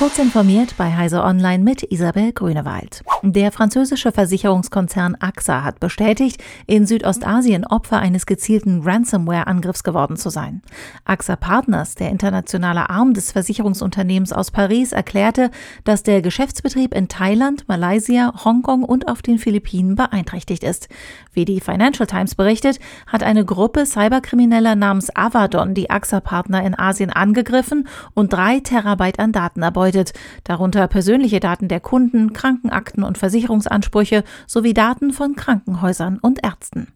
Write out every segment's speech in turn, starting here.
Kurz informiert bei Heise Online mit Isabel Grünewald. Der französische Versicherungskonzern AXA hat bestätigt, in Südostasien Opfer eines gezielten Ransomware-Angriffs geworden zu sein. AXA Partners, der internationale Arm des Versicherungsunternehmens aus Paris, erklärte, dass der Geschäftsbetrieb in Thailand, Malaysia, Hongkong und auf den Philippinen beeinträchtigt ist. Wie die Financial Times berichtet, hat eine Gruppe Cyberkrimineller namens Avadon die AXA-Partner in Asien angegriffen und drei Terabyte an Daten erbeutet bedeutet, darunter persönliche Daten der Kunden, Krankenakten und Versicherungsansprüche sowie Daten von Krankenhäusern und Ärzten.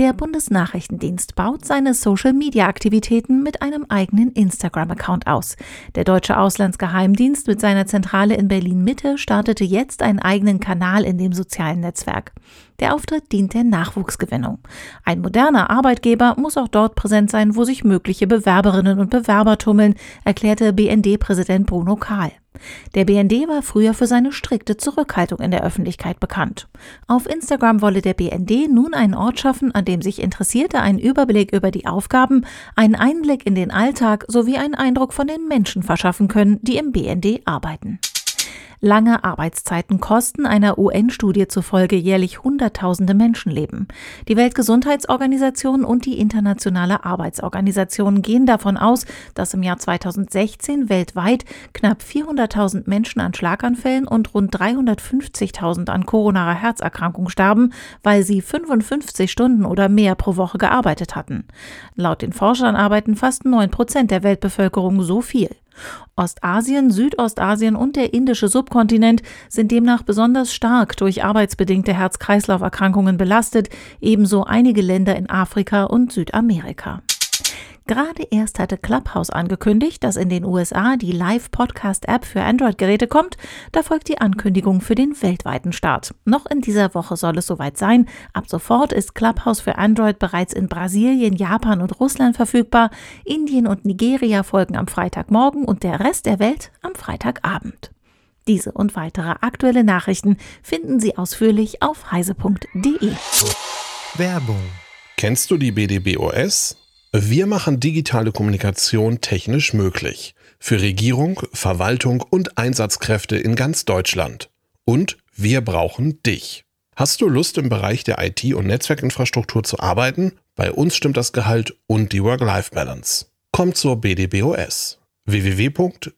Der Bundesnachrichtendienst baut seine Social-Media-Aktivitäten mit einem eigenen Instagram-Account aus. Der deutsche Auslandsgeheimdienst mit seiner Zentrale in Berlin-Mitte startete jetzt einen eigenen Kanal in dem sozialen Netzwerk. Der Auftritt dient der Nachwuchsgewinnung. Ein moderner Arbeitgeber muss auch dort präsent sein, wo sich mögliche Bewerberinnen und Bewerber tummeln, erklärte BND-Präsident Bruno Kahl. Der BND war früher für seine strikte Zurückhaltung in der Öffentlichkeit bekannt. Auf Instagram wolle der BND nun einen Ort schaffen, an dem sich Interessierte einen Überblick über die Aufgaben, einen Einblick in den Alltag sowie einen Eindruck von den Menschen verschaffen können, die im BND arbeiten. Lange Arbeitszeiten kosten einer UN-Studie zufolge jährlich Hunderttausende Menschenleben. Die Weltgesundheitsorganisation und die Internationale Arbeitsorganisation gehen davon aus, dass im Jahr 2016 weltweit knapp 400.000 Menschen an Schlaganfällen und rund 350.000 an koronarer Herzerkrankung starben, weil sie 55 Stunden oder mehr pro Woche gearbeitet hatten. Laut den Forschern arbeiten fast 9 Prozent der Weltbevölkerung so viel. Ostasien, Südostasien und der indische Subkontinent sind demnach besonders stark durch arbeitsbedingte Herz-Kreislauf-Erkrankungen belastet, ebenso einige Länder in Afrika und Südamerika. Gerade erst hatte Clubhouse angekündigt, dass in den USA die Live-Podcast-App für Android-Geräte kommt. Da folgt die Ankündigung für den weltweiten Start. Noch in dieser Woche soll es soweit sein. Ab sofort ist Clubhouse für Android bereits in Brasilien, Japan und Russland verfügbar. Indien und Nigeria folgen am Freitagmorgen und der Rest der Welt am Freitagabend. Diese und weitere aktuelle Nachrichten finden Sie ausführlich auf heise.de. Werbung. Kennst du die BDBOS? Wir machen digitale Kommunikation technisch möglich. Für Regierung, Verwaltung und Einsatzkräfte in ganz Deutschland. Und wir brauchen dich. Hast du Lust im Bereich der IT- und Netzwerkinfrastruktur zu arbeiten? Bei uns stimmt das Gehalt und die Work-Life-Balance. Komm zur BDBOS. www.bdbos.de